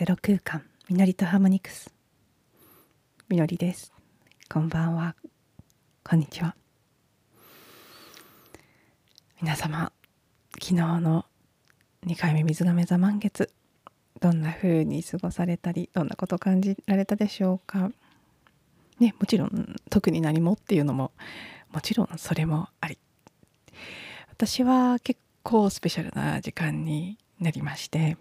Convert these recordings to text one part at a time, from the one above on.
ゼロ空間みのりとハーモニクス。みのりです。こんばんは。こんにちは。皆様昨日の2回目水亀座満月どんな風に過ごされたりどんなことを感じられたでしょうか？ねもちろん特に何もっていうのももちろんそれもあり。私は結構スペシャルな時間になりまして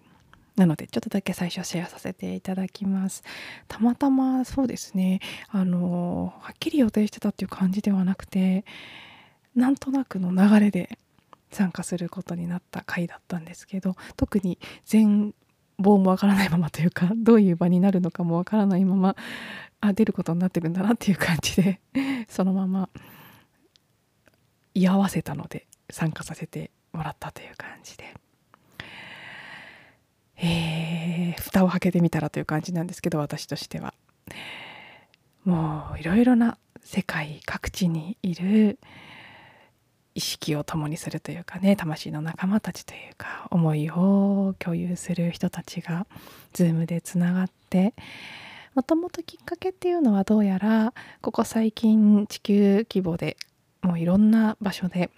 なのでちょっとだけ最初シェアさせていただきますたまたまそうですねあのはっきり予定してたっていう感じではなくてなんとなくの流れで参加することになった回だったんですけど特に全貌もわからないままというか どういう場になるのかもわからないままあ出ることになってるんだなっていう感じで そのまま居合わせたので参加させてもらったという感じで。えー、蓋を開けてみたらという感じなんですけど私としては。もういろいろな世界各地にいる意識を共にするというかね魂の仲間たちというか思いを共有する人たちが Zoom でつながってもともときっかけっていうのはどうやらここ最近地球規模でもういろんな場所で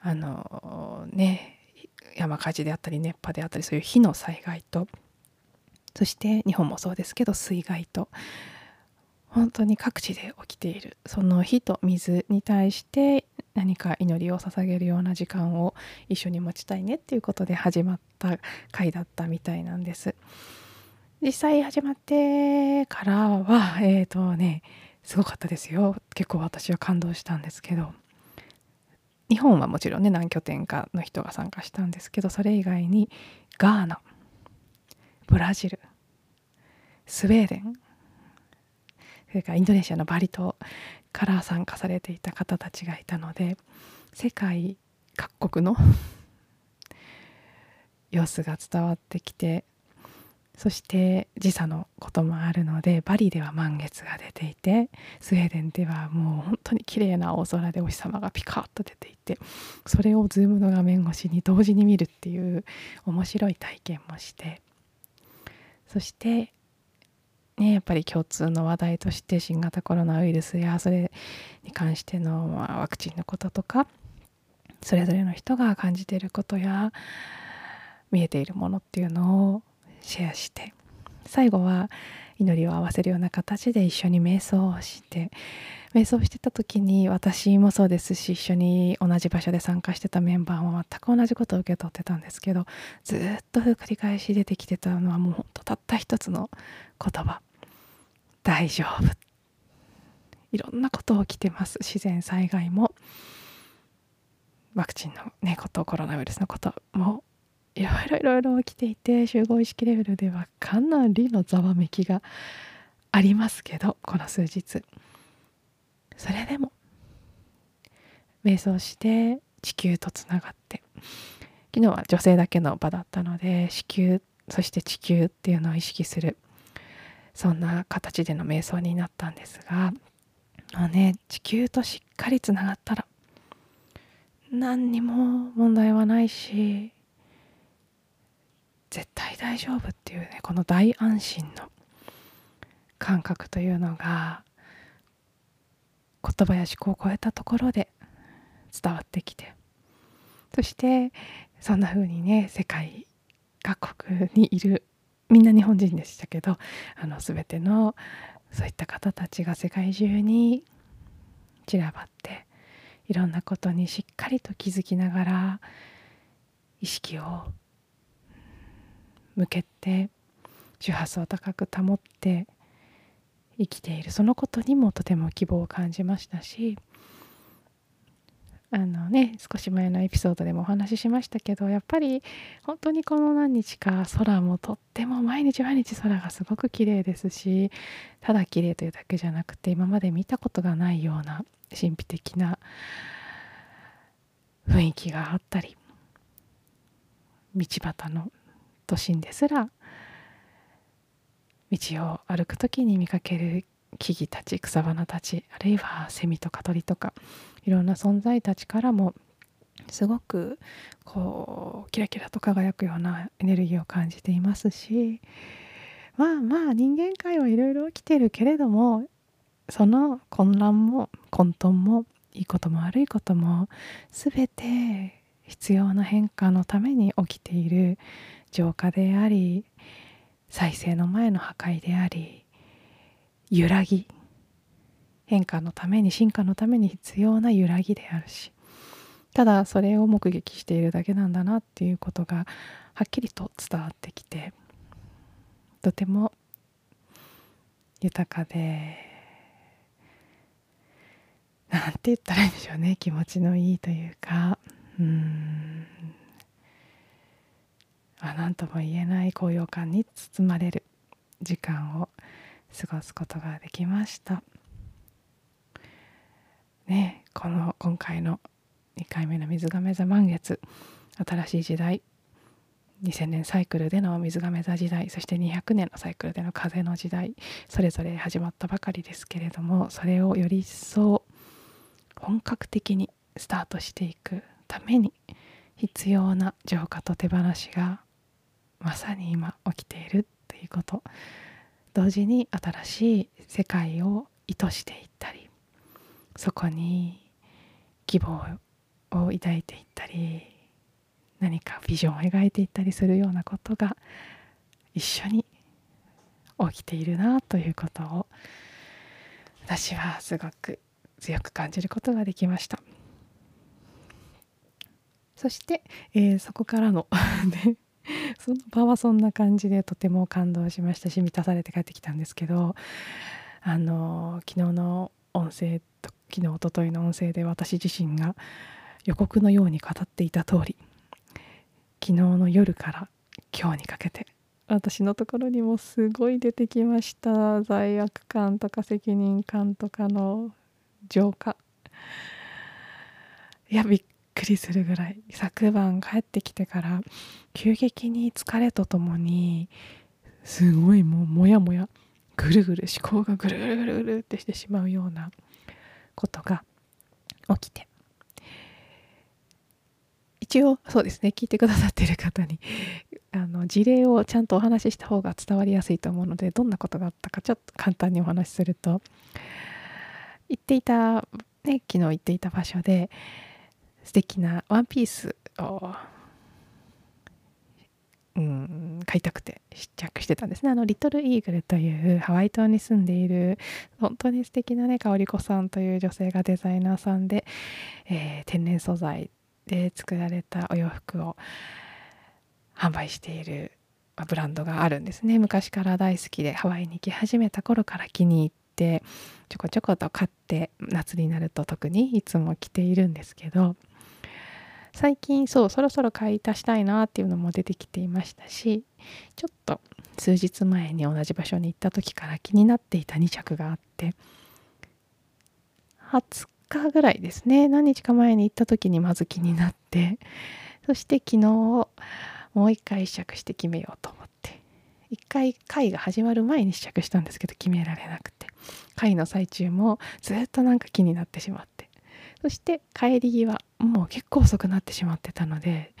あのね山火事であったり熱波であったりそういう火の災害とそして日本もそうですけど水害と本当に各地で起きているその火と水に対して何か祈りを捧げるような時間を一緒に持ちたいねっていうことで始まった回だったみたいなんです。実際始まってからはえっ、ー、とねすごかったですよ結構私は感動したんですけど日本はもちろんね何拠点かの人が参加したんですけどそれ以外にガーナブラジルスウェーデンそれからインドネシアのバリ島から参加されていた方たちがいたので世界各国の様子が伝わってきてそして時差のこともあるのでバリでは満月が出ていてスウェーデンではもう本当に綺麗な青空でお日様がピカッと出ていてそれを Zoom の画面越しに同時に見るっていう面白い体験もしてそしてねやっぱり共通の話題として新型コロナウイルスやそれに関しての、まあ、ワクチンのこととかそれぞれの人が感じていることや見えているものっていうのをシェアして。最後は祈りを合わせるような形で一緒に瞑想をして。瞑想してた時に私もそうですし一緒に同じ場所で参加してたメンバーも全く同じことを受け取ってたんですけどずっと繰り返し出てきてたのはもうほんとたった一つの言葉「大丈夫」いろんなこと起きてます。自然災害も。ワクチンのねことコロナウイルスのこともいろいろいろいろ起きていて集合意識レベルではかなりのざわめきがありますけどこの数日。それでも瞑想して地球とつながって。昨日は女性だけの場だったので子宮そして地球っていうのを意識する。そんな形での瞑想になったんですがあね地球としっかりつながったら何にも問題はないし絶対大丈夫っていうねこの大安心の感覚というのが言葉や思考を超えたところで伝わってきてそしてそんな風にね世界各国にいるみんな日本人でしたけどあの全てのそういった方たちが世界中に散らばっていろんなことにしっかりと気づきながら意識を向けて周波数を高く保って生きている。そのことにもとても希望を感じましたしあのね少し前のエピソードでもお話ししましたけどやっぱり本当にこの何日か空もとっても毎日毎日空がすごく綺麗ですしただ綺麗というだけじゃなくて今まで見たことがないような神秘的な雰囲気があったり道端の都心ですら道を歩く時に見かける木々たち草花たちあるいはセミとか鳥とかいろんな存在たちからもすごくこうキラキラと輝くようなエネルギーを感じていますしまあまあ人間界はいろいろ起きてるけれどもその混乱も混沌もいいことも悪いことも全て必要な変化のために起きている浄化であり再生の前の破壊であり揺らぎ変化のために進化のために必要な揺らぎであるしただそれを目撃しているだけなんだなっていうことがはっきりと伝わってきてとても豊かでなんて言ったらいいんでしょうね。気持ちのいいというか。うん。あ何とも言えない高揚感に包まれる時間を過ごすことができました。ねこの今回の2回目の水亀座満月新しい時代2000年サイクルでの水亀座時代そして200年のサイクルでの風の時代それぞれ始まったばかりですけれどもそれをより一層本格的にスタートしていくために必要な浄化と手放しがまさに今起きているということ。同時に新しい世界を意図していったりそこに希望を抱いていったり何かビジョンを描いていったりするようなことが一緒に起きているなということを私はすごく強く感じることができました。そして、えー、そこからのね その場はそんな感じでとても感動しましたし満たされて帰ってきたんですけどあの昨日の音声と昨日おとといの音声で私自身が予告のように語っていた通り昨日の夜から今日にかけて私のところにもすごい出てきました。罪悪感とか責任感とかの浄化。いやびっくりするぐらい昨晩帰ってきてから急激に疲れとともにすごいもうモヤモヤぐるぐる思考がぐるぐるぐるぐるってしてしまうようなことが起きて。一応そうですね聞いてくださってる方にあの事例をちゃんとお話しした方が伝わりやすいと思うのでどんなことがあったかちょっと簡単にお話しすると行っていた、ね、昨日行っていた場所で素敵なワンピースをうん買いたくて試着してたんですね。あのリトルイーグルというハワイ島に住んでいる本当に素敵なね香り子さんという女性がデザイナーさんで、えー、天然素材で作られたお洋服を販売しているブランドがあるんですね。昔から大好きでハワイに行き始めた頃から気に入ってちょこちょこと買って夏になると特にいつも着ているんですけど最近そうそろそろ買い足したいなっていうのも出てきていましたしちょっと数日前に同じ場所に行った時から気になっていた2着があって20日ぐらいですね。何日か前に行った時にまず気になってそして昨日もう一回試着して決めようと思って一回会が始まる前に試着したんですけど決められなくて会の最中もずっとなんか気になってしまって。そして帰り際もう結構遅くなってしまってたので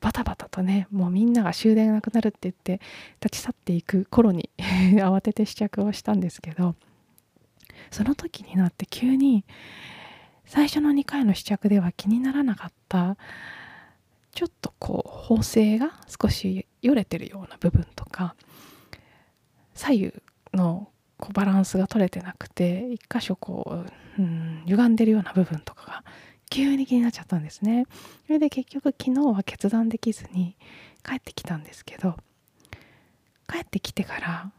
バタバタとねもうみんなが終電がなくなるって言って立ち去っていく頃に 慌てて試着をしたんですけどその時になって急に最初の2回の試着では気にならなかったちょっとこう縫製が少しよれてるような部分とか左右のこうバランスが取れてなくて一箇所こう、うん、歪んでるような部分とかが急に気になっちゃったんですね。それで結局昨日は決断できずに帰ってきたんですけど帰ってきてから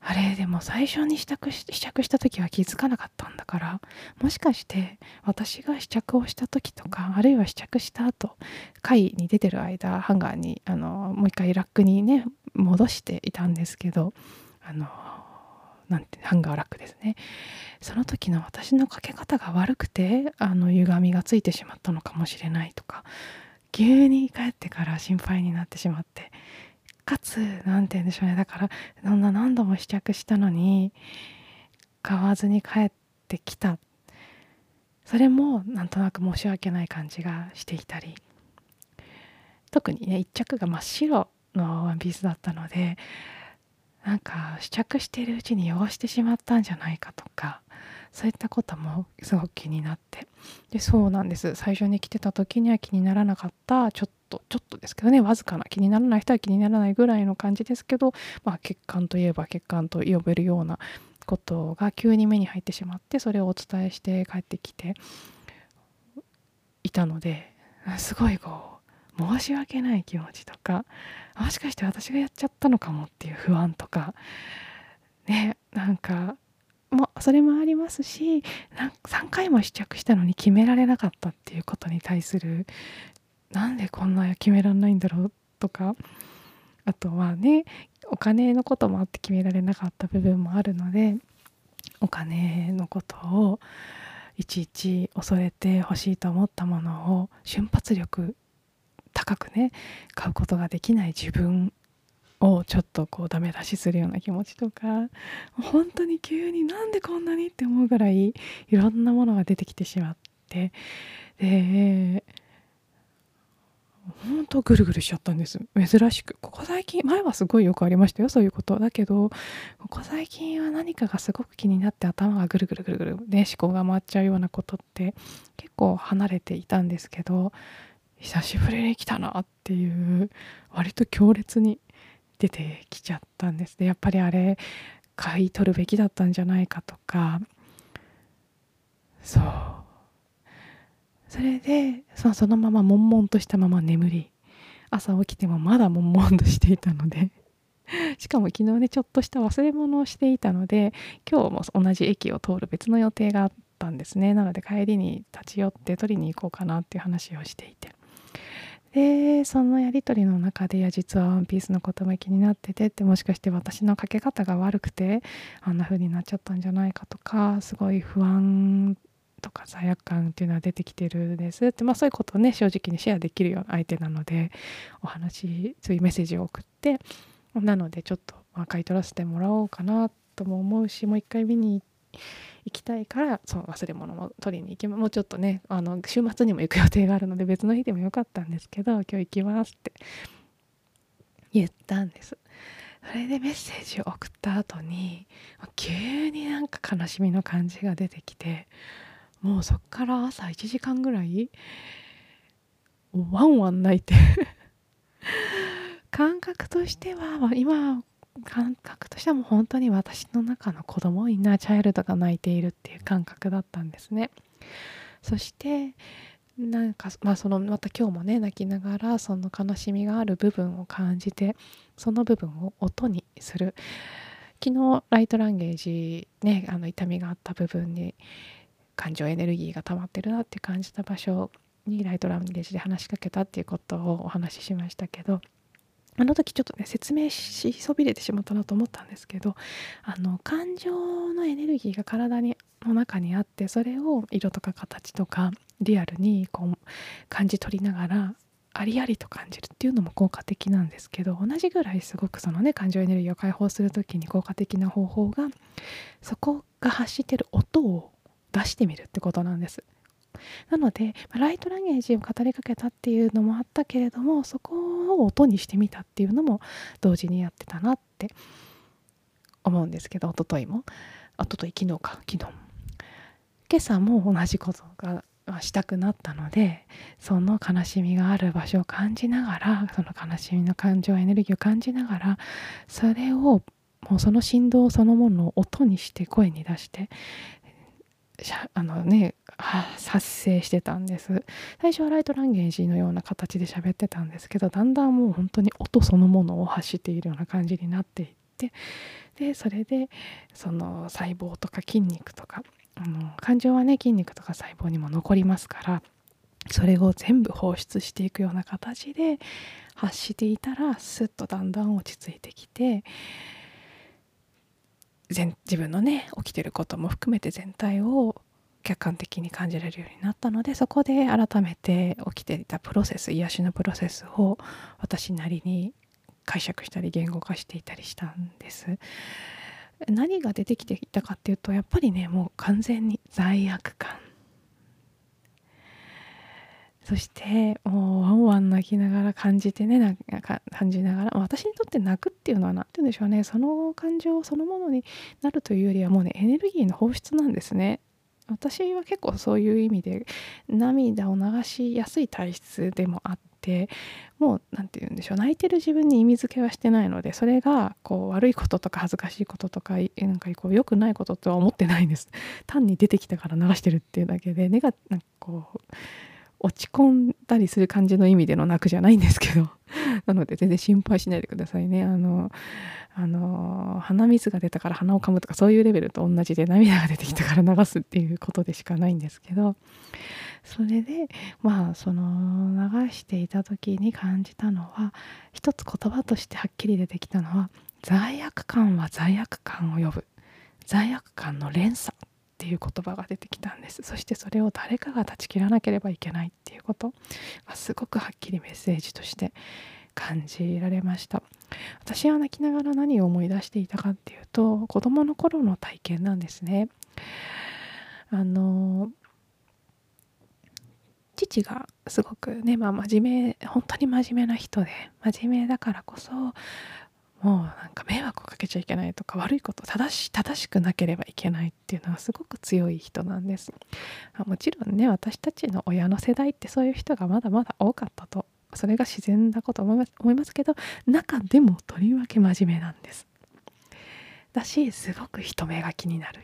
あれでも最初に試着し試着した時は気づかなかったんだからもしかして私が試着をした時とかあるいは試着した後貝に出てる間ハンガーにあのもう一回ラックにね戻していたんですけどあのなんてハンガーラックですね。その時の私のかけ方が悪くてあの歪みがついてしまったのかもしれないとか急に帰ってから心配になってしまってかつ何て言うんでしょうね。だからそんな何度も試着したのに買わずに帰ってきた。それもなんとなく申し訳ない感じがしていたり。特にね一着が真っ白のワンピースだったのでなんか試着しているうちに汚してしまったんじゃないかとかそういったこともすごく気になって。でそうなんです。最初に来てた時には気にならなかったちょっとちょっとですけどねわずかな気にならない人は気にならないぐらいの感じですけど、まあ、血管といえば血管と呼べるようなことが急に目に入ってしまってそれをお伝えして帰ってきていたのですごいこう申し訳ない気持ちとかもしかして私がやっちゃったのかもっていう不安とかねなんかもそれもありますしなん3回も試着したのに決められなかったっていうことに対するなんでこんな決められないんだろうとかあとはねお金のこともあって決められなかった部分もあるのでお金のことをいちいち恐れて欲しいと思ったものを瞬発力高くね買うことができない自分をちょっとこうダメ出しするような気持ちとか本当に急になんでこんなにって思うぐらいいろんなものが出てきてしまってで本当ぐるぐるしちゃったんです。珍しく。ここ最近前はすごいよくありましたよそういうこと。だけどここ最近は何かがすごく気になって頭がぐるぐるぐるぐるね思考が回っちゃうようなことって結構離れていたんですけど久しぶりに来たなっていう割と強烈に出てきちゃったんですでやっぱりあれ買い取るべきだったんじゃないかとか。そう。それでそそのまま悶々としたまま眠り。朝起きてもまだ悶々としていたので。しかも昨日ねちょっとした忘れ物をしていたので今日も同じ駅を通る別の予定があったんですね。なので帰りに立ち寄って取りに行こうかなっていう話をしていて。でそのやり取りの中で「いや実はワンピースのことも気になってて」ってもしかして私のかけ方が悪くてあんな風になっちゃったんじゃないかとかすごい不安とか罪悪感っていうのは出てきてるんですってまあそういうことをね正直にシェアできるような相手なのでお話そういうメッセージを送ってなのでちょっとまあ買い取らせてもらおうかなとも思うしもう一回見に行って行きたいからそう忘れ物も取りに行きもうちょっとねあの週末にも行く予定があるので別の日でもよかったんですけど今日行きますって言ったんです。それでメッセージを送った後に急になんか悲しみの感じが出てきてもうそっから朝1時間ぐらいワンワン泣いて 感覚としては今感覚としてはもう本当に私の中の子供インナーチャイルドが泣いているっていう感覚だったんですね。そしてなんかまあそのまた今日もね泣きながらその悲しみがある部分を感じてその部分を音にする。昨日ライトランゲージねあの痛みがあった部分に感情エネルギーが溜まってるなって感じた場所にライトランゲージで話しかけたっていうことをお話ししましたけどあの時ちょっとね説明しそびれてしまったなと思ったんですけどあの感情のエネルギーが体にの中にあってそれを色とか形とかリアルにこう感じ取りながらありありと感じるっていうのも効果的なんですけど同じぐらいすごくそのね感情エネルギーを解放する時に効果的な方法がそこが発してる音を出してみるってことなんです。なのでライトランゲージを語りかけたっていうのもあったけれどもそこを音にしてみたっていうのも同時にやってたなって思うんですけど一昨日も。一昨日昨日か。昨日。今朝も同じことがしたくなったのでその悲しみがある場所を感じながらその悲しみの感情エネルギーを感じながらそれをもうその振動そのものを音にして声に出してあのね発生してたんです。最初はライトランゲージのような形で喋ってたんですけどだんだんもう本当に音そのものを発しているような感じになっていってでそれでその細胞とか筋肉とかあの感情はね筋肉とか細胞にも残りますからそれを全部放出していくような形で発していたらスッとだんだん落ち着いてきて自分のね起きてることも含めて全体を客観的に感じられるようになったのでそこで改めて起きていたプロセス癒しのプロセスを私なりに解釈したり言語化していたりしたんです。何が出てきていたかっていうとやっぱりねもう完全に罪悪感。そしてもうワンワン泣きながら感じてねなか感じながら私にとって泣くっていうのは何て言うんでしょうね。その感情そのものになるというよりはもうねエネルギーの放出なんですね。私は結構そういう意味で涙を流しやすい体質でもあってもう何て言うんでしょう。泣いてる自分に意味付けはしてないのでそれがこう悪いこととか恥ずかしいこととかなんかこう良くないこととは思ってないんです。単に出てきたから流してるっていうだけで根がなんかこう落ち込んだりする感じの意味での泣くじゃないんですけど。なので全然心配しないでくださいね。あのあの鼻水が出たから鼻をかむとかそういうレベルと同じで涙が出てきたから流すっていうことでしかないんですけど。それでまあその流していた時に感じたのは一つ言葉としてはっきり出てきたのは罪悪感は罪悪感を呼ぶ。罪悪感の連鎖。っていう言葉が出てきたんです。そしてそれを誰かが断ち切らなければいけないっていうこと。がすごくはっきりメッセージとして感じられました。私は泣きながら何を思い出していたかっていうと子供の頃の体験なんですね。あの父がすごくね、まあ、真面目本当に真面目な人で真面目だからこそもうなんか迷惑をかけちゃいけないとか悪いこと正し正しくなければいけないっていうのはすごく強い人なんです。もちろんね私たちの親の世代ってそういう人がまだまだ多かったと。それが自然だこと思いますけど中でもとりわけ真面目なんです。だしすごく人目が気になる。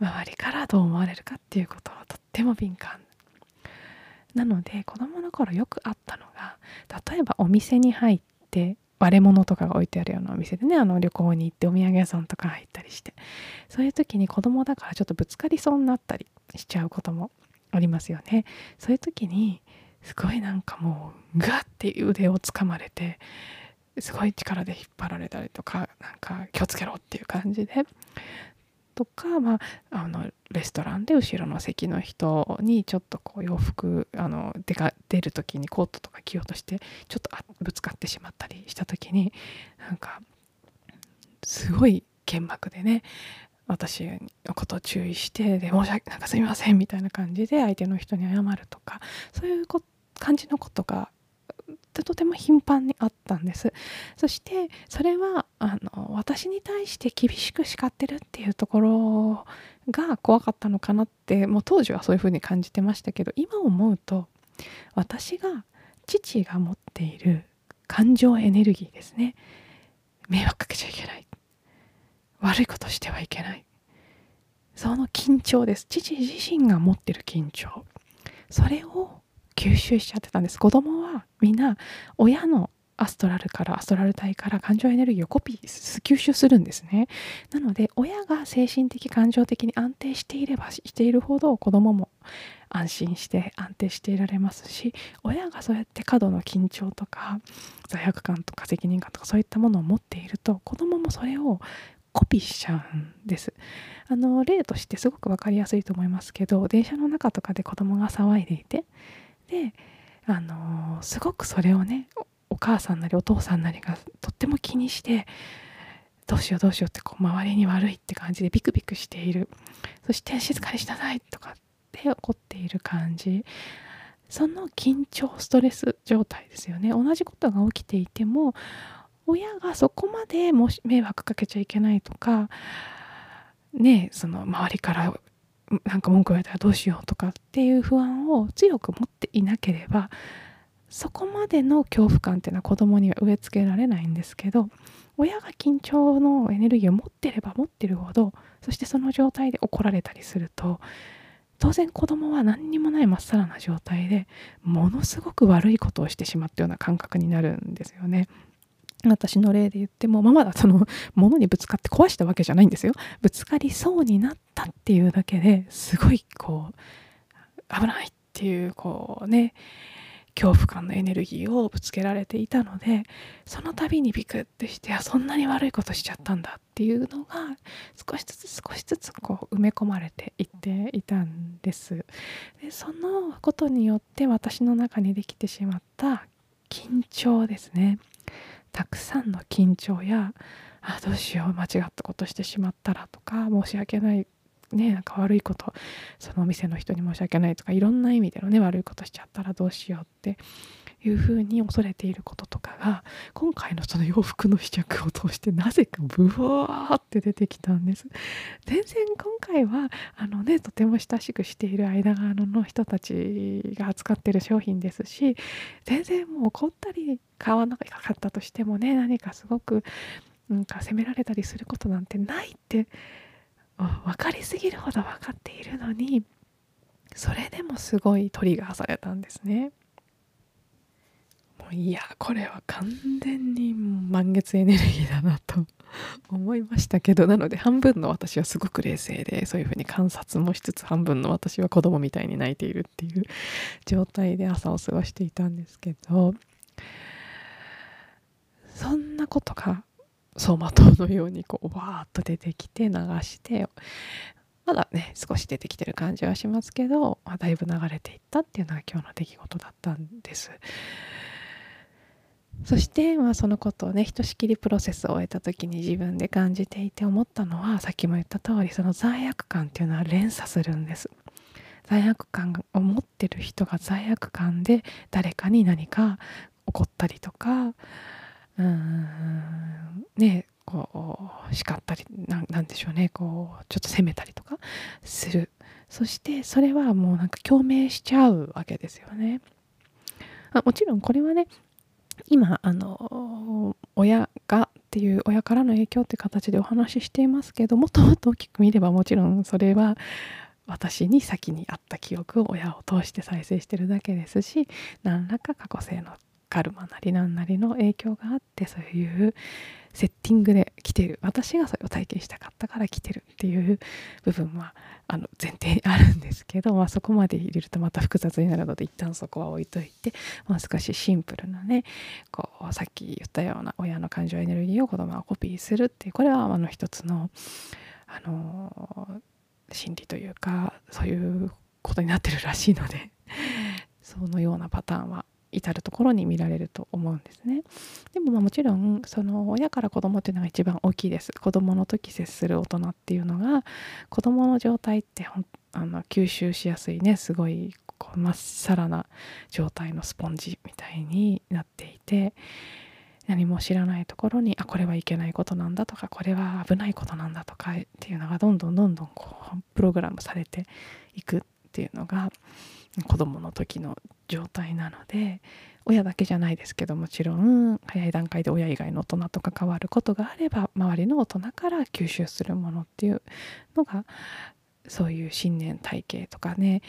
周りからどう思われるかっていうことはとっても敏感。なので子供の頃よくあったのが例えばお店に入って割れ物とかが置いてあるようなお店でねあの旅行に行ってお土産屋さんとか入ったりして。そういう時に子供だからちょっとぶつかりそうになったりしちゃうこともありますよね。そういう時にすごいなんかもうガッて腕をつかまれてすごい力で引っ張られたりとかなんか気をつけろっていう感じで。とか、まあ、あのレストランで後ろの席の人にちょっとこう洋服あの出か出る時にコートとか着ようとしてちょっとぶつかってしまったりした時になんかすごい剣幕でね私のことを注意してで申し訳なんかすみませんみたいな感じで相手の人に謝るとかそういう感じのことがとても頻繁にあったんです。そしてそれはあの私に対して厳しく叱ってるっていうところが怖かったのかなってもう当時はそういうふうに感じてましたけど今思うと私が父が持っている感情エネルギーですね。迷惑かけちゃいけない。悪いことしてはいけない。その緊張です。父自身が持ってる緊張。それを吸収しちゃってたんです。子供はみんな親のアストラルからアストラル体から感情エネルギーをコピー吸収するんですね。なので親が精神的感情的に安定していればしているほど子供も安心して安定していられますし親がそうやって過度の緊張とか罪悪感とか責任感とかそういったものを持っていると子供もそれをコピーしちゃうんです。あの例としてすごく分かりやすいと思いますけど電車の中とかで子供が騒いでいてであのすごくそれをねお母さんなりお父さんなりがとっても気にしてどうしようどうしようってこう周りに悪いって感じでビクビクしている。そして静かにしなさいとかって怒っている感じ。その緊張ストレス状態ですよね。同じことが起きていても親がそこまでもし迷惑かけちゃいけないとかねその周りからなんか文句言われたらどうしようとかっていう不安を強く持っていなければそこまでの恐怖感っていうのは子供には植え付けられないんですけど親が緊張のエネルギーを持ってれば持ってるほどそしてその状態で怒られたりすると当然子供は何にもないまっさらな状態でものすごく悪いことをしてしまったような感覚になるんですよね。私の例で言ってもままだその 物にぶつかって壊したわけじゃないんですよ。ぶつかりそうになったっていうだけですごいこう危ないっていうこうね恐怖感のエネルギーをぶつけられていたのでその度にビクッてしてあそんなに悪いことしちゃったんだっていうのが少しずつ少しずつこう埋め込まれていっていたんです。でそのことによって私の中にできてしまった緊張ですね。たくさんの緊張やあどうしよう間違ったことしてしまったらとか申し訳ないねなんか悪いことそのお店の人に申し訳ないとかいろんな意味でのね悪いことしちゃったらどうしようっていうふうに恐れていることとかが今回のその洋服の試着を通してなぜかブワーって出てきたんです全然今回はあのねとても親しくしている間側の人たちが扱ってる商品ですし全然もう怒ったり買わなかったとしてもね何かすごくなんか責められたりすることなんてないって分かりすぎるほど分かっているのにそれでもすごいトリガーされたんですね。いやこれは完全に満月エネルギーだなと 思いましたけどなので半分の私はすごく冷静でそういうふうに観察もしつつ半分の私は子供みたいに泣いているっていう状態で朝を過ごしていたんですけどそんなことが走馬灯のようにこうわーっと出てきて流してまだね少し出てきてる感じはしますけど、まあ、だいぶ流れていったっていうのが今日の出来事だったんです。そして、まあ、そのことをねひとしきりプロセスを終えた時に自分で感じていて思ったのはさっきも言った通りその罪悪感っていうのは連鎖するんです。罪悪感を持ってる人が罪悪感で誰かに何か怒ったりとかうんねこう叱ったりなんでしょうねこうちょっと責めたりとかするそしてそれはもうなんか共鳴しちゃうわけですよね。あもちろんこれはね今あの親がっていう親からの影響って形でお話ししていますけどもっともっと大きく見ればもちろんそれは私に先にあった記憶を親を通して再生してるだけですし何らか過去性のカルマなり何なりの影響があってそういうセッティングで来てる。私がそれを体験したかったから来てるっていう部分はあの前提にあるんですけど、まあ、そこまで入れるとまた複雑になるので一旦そこは置いといてもう少しシンプルなねこうさっき言ったような親の感情エネルギーを子供がコピーするっていうこれはあの一つのあの心理というかそういうことになってるらしいので そのようなパターンは至る所に見られると思うんですね。でもまあもちろんその親から子供っていうのが一番大きいです。子供の時接する大人っていうのが子供の状態ってあの吸収しやすいねすごいこうまっさらな状態のスポンジみたいになっていて何も知らないところにあこれはいけないことなんだとかこれは危ないことなんだとかっていうのがどんどんどんどんこうプログラムされていくっていうのが子供の時の状態なので親だけじゃないですけどもちろん早い段階で親以外の大人と関わることがあれば周りの大人から吸収するものっていうのがそういう信念体系とかね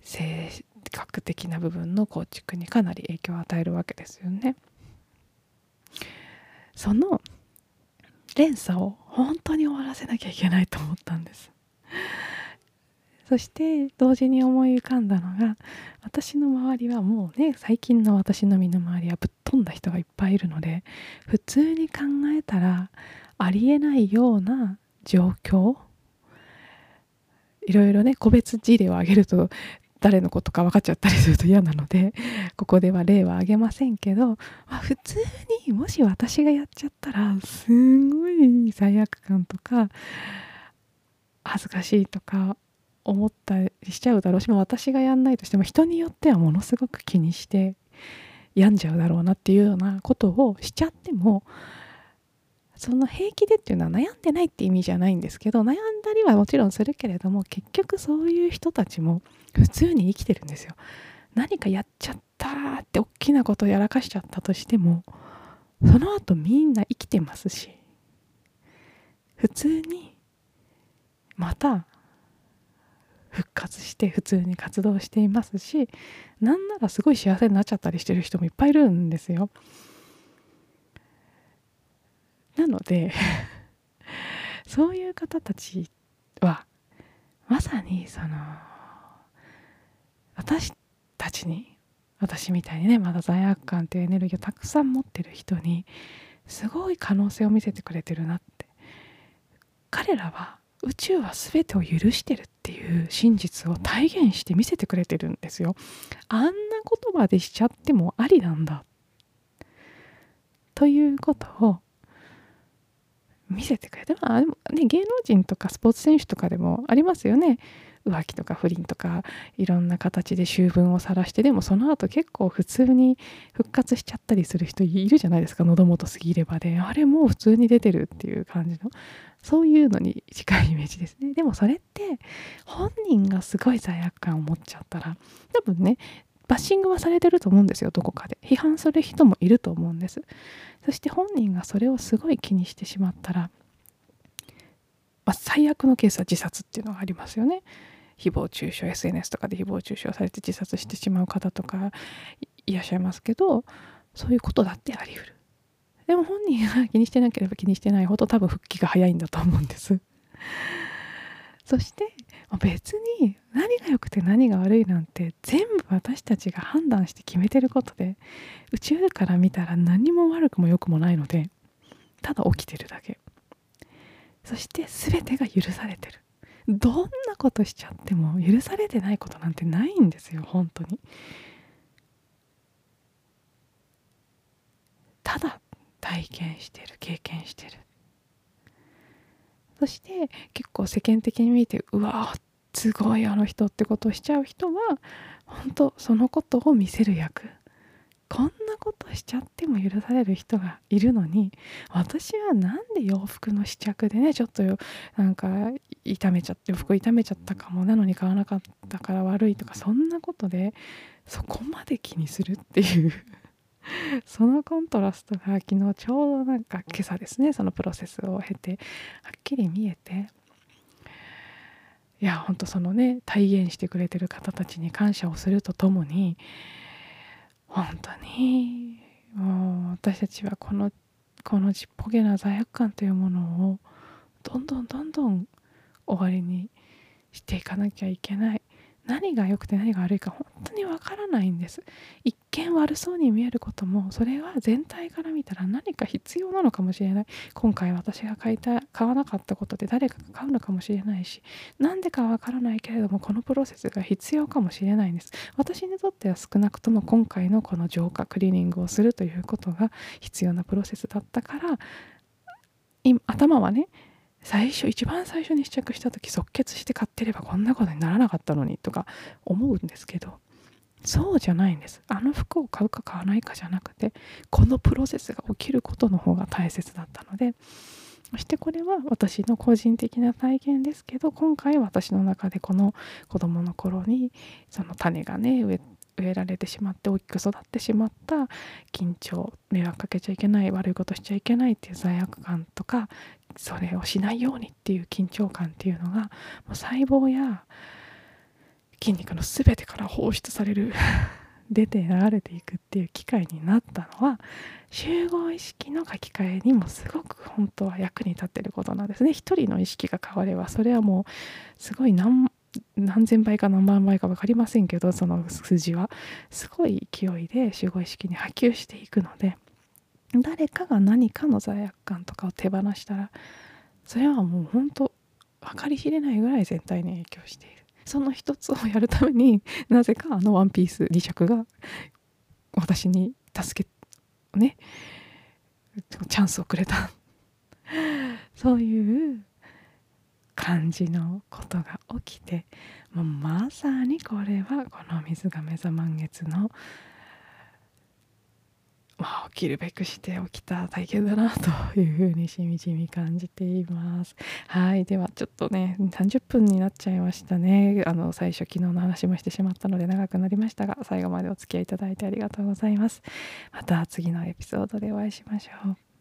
性格的な部分の構築にかなり影響を与えるわけですよね。その連鎖を本当に終わらせなきゃいけないと思ったんです。そして同時に思い浮かんだのが私の周りはもうね最近の私の身の回りはぶっ飛んだ人がいっぱいいるので普通に考えたらありえないような状況いろいろね個別事例を挙げると誰のことか分かっちゃったりすると嫌なのでここでは例は挙げませんけど、まあ、普通にもし私がやっちゃったらすんごい罪悪感とか恥ずかしいとか思ったりしちゃうだろうし、私がやんないとしても人によってはものすごく気にして病んじゃうだろうなっていうようなことをしちゃってもその平気でっていうのは悩んでないって意味じゃないんですけど悩んだりはもちろんするけれども結局そういう人たちも普通に生きてるんですよ。何かやっちゃったって大きなことをやらかしちゃったとしてもその後みんな生きてますし普通にまた復活して普通に活動していますしなんならすごい幸せになっちゃったりしてる人もいっぱいいるんですよ。なので そういう方たちはまさにその私たちに私みたいにねまだ罪悪感っていうエネルギーをたくさん持ってる人にすごい可能性を見せてくれてるなって彼らは宇宙は全てを許してるっていう真実を体現して見せてくれてるんですよ。あんな言葉でしちゃってもありなんだ。ということを見せてくれてまあでもね芸能人とかスポーツ選手とかでもありますよね浮気とか不倫とかいろんな形で醜聞を晒してでもその後結構普通に復活しちゃったりする人いるじゃないですか喉元すぎればで。あれもう普通に出てるっていう感じのそういうのに近いイメージですね。でもそれって本人がすごい罪悪感を持っちゃったら多分ねバッシングはされてると思うんですよどこかで。批判する人もいると思うんです。そして本人がそれをすごい気にしてしまったら、まあ、最悪のケースは自殺っていうのがありますよね。誹謗中傷 SNS とかで誹謗中傷されて自殺してしまう方とかいらっしゃいますけどそういうことだってあり得る。でも本人が気にしてなければ気にしてないほど多分復帰が早いんだと思うんです。そして別に何が良くて何が悪いなんて全部私たちが判断して決めてることで宇宙から見たら何も悪くも良くもないのでただ起きてるだけ。そして全てが許されてる。どんなことしちゃっても許されてないことなんてないんですよ本当に。ただ体験してる経験してる。そして結構世間的に見てうわすごいあの人ってことをしちゃう人は本当そのことを見せる役。こんなことしちゃっても許される人がいるのに私は何で洋服の試着でねちょっとなんか痛めちゃって洋服痛めちゃったかもなのに買わなかったから悪いとかそんなことでそこまで気にするっていう そのコントラストが昨日ちょうどなんか今朝ですねそのプロセスを経てはっきり見えていやほんとそのね体現してくれてる方たちに感謝をするとともに本当に。もう私たちはこのこのちっぽけな罪悪感というものをどんどんどんどん終わりにしていかなきゃいけない。何が良くて何が悪いか本当にわからないんです。一見悪そうに見えることもそれは全体から見たら何か必要なのかもしれない。今回私が買いた買わなかったことで誰かが買うのかもしれないし何でかわからないけれどもこのプロセスが必要かもしれないんです。私にとっては少なくとも今回のこの浄化クリーニングをするということが必要なプロセスだったから頭はね最初一番最初に試着した時即決して買ってればこんなことにならなかったのにとか思うんですけどそうじゃないんです。あの服を買うか買わないかじゃなくてこのプロセスが起きることの方が大切だったのでそしてこれは私の個人的な体験ですけど今回私の中でこの子供の頃にその種がね植え植えられてしまって大きく育ってしまった緊張迷惑かけちゃいけない悪いことしちゃいけないっていう罪悪感とかそれをしないようにっていう緊張感っていうのがもう細胞や筋肉の全てから放出される 出て流れていくっていう機会になったのは集合意識の書き換えにもすごく本当は役に立ってることなんですね。一人の意識が変わればそれはもうすごい何何千倍か何万倍か分かりませんけどその数字は。すごい勢いで集合意識に波及していくので誰かが何かの罪悪感とかを手放したらそれはもう本当分かりきれないぐらい全体に影響している。その一つをやるために なぜかあのワンピース磁石が私に助けねチャンスをくれた。そういう感じのことが起きてもうまさにこれはこの水亀座満月のまあ、起きるべくして起きた体験だなというふうにしみじみ感じています。はい。ではちょっとね、30分になっちゃいましたね。あの、最初昨日の話もしてしまったので長くなりましたが、最後までお付き合いいただいてありがとうございます。また次のエピソードでお会いしましょう。